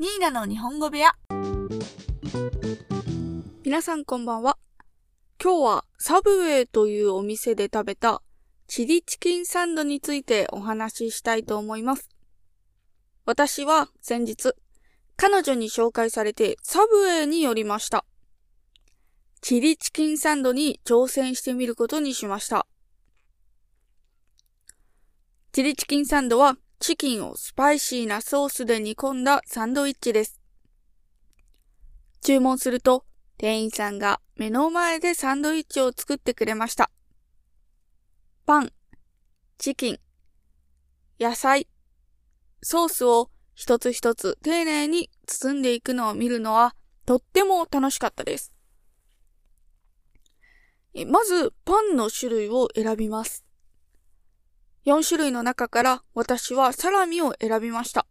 ニーナの日本語部屋。皆さんこんばんは。今日はサブウェイというお店で食べたチリチキンサンドについてお話ししたいと思います。私は先日、彼女に紹介されてサブウェイに寄りました。チリチキンサンドに挑戦してみることにしました。チリチキンサンドはチキンをスパイシーなソースで煮込んだサンドイッチです。注文すると、店員さんが目の前でサンドイッチを作ってくれました。パン、チキン、野菜、ソースを一つ一つ丁寧に包んでいくのを見るのはとっても楽しかったです。まず、パンの種類を選びます。4種類の中から私はサラミを選びました。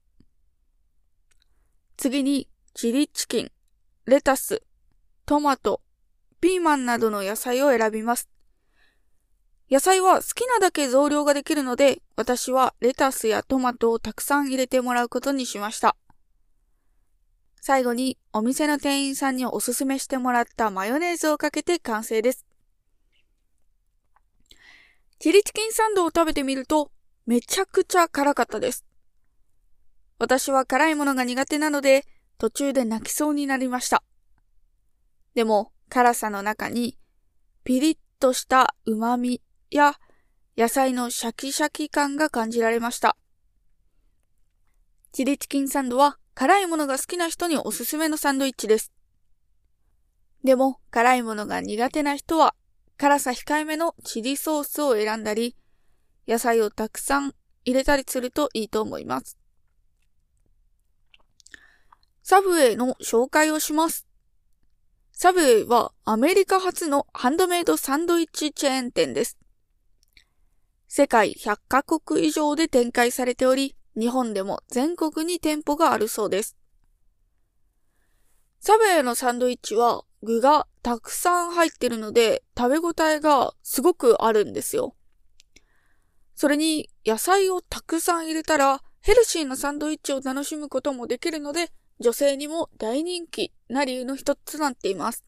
次にチリチキン、レタス、トマト、ピーマンなどの野菜を選びます。野菜は好きなだけ増量ができるので、私はレタスやトマトをたくさん入れてもらうことにしました。最後にお店の店員さんにおすすめしてもらったマヨネーズをかけて完成です。チリチキンサンドを食べてみると、めちゃくちゃ辛かったです。私は辛いものが苦手なので、途中で泣きそうになりました。でも、辛さの中に、ピリッとした旨味や野菜のシャキシャキ感が感じられました。チリチキンサンドは辛いものが好きな人におすすめのサンドイッチです。でも、辛いものが苦手な人は辛さ控えめのチリソースを選んだり、野菜をたくさん入れたりするといいと思います。サブウェイの紹介をします。サブウェイはアメリカ初のハンドメイドサンドイッチチェーン店です。世界100カ国以上で展開されており、日本でも全国に店舗があるそうです。サブウェイのサンドイッチは具がたくさん入ってるので食べ応えがすごくあるんですよ。それに野菜をたくさん入れたらヘルシーなサンドイッチを楽しむこともできるので女性にも大人気な理由の一つとなっています。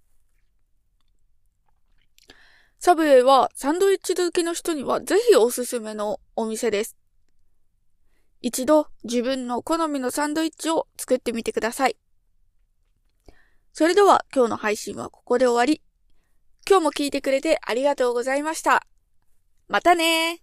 サブウェイはサンドイッチ好きの人にはぜひおすすめのお店です。一度自分の好みのサンドイッチを作ってみてください。それでは今日の配信はここで終わり。今日も聞いてくれてありがとうございました。またね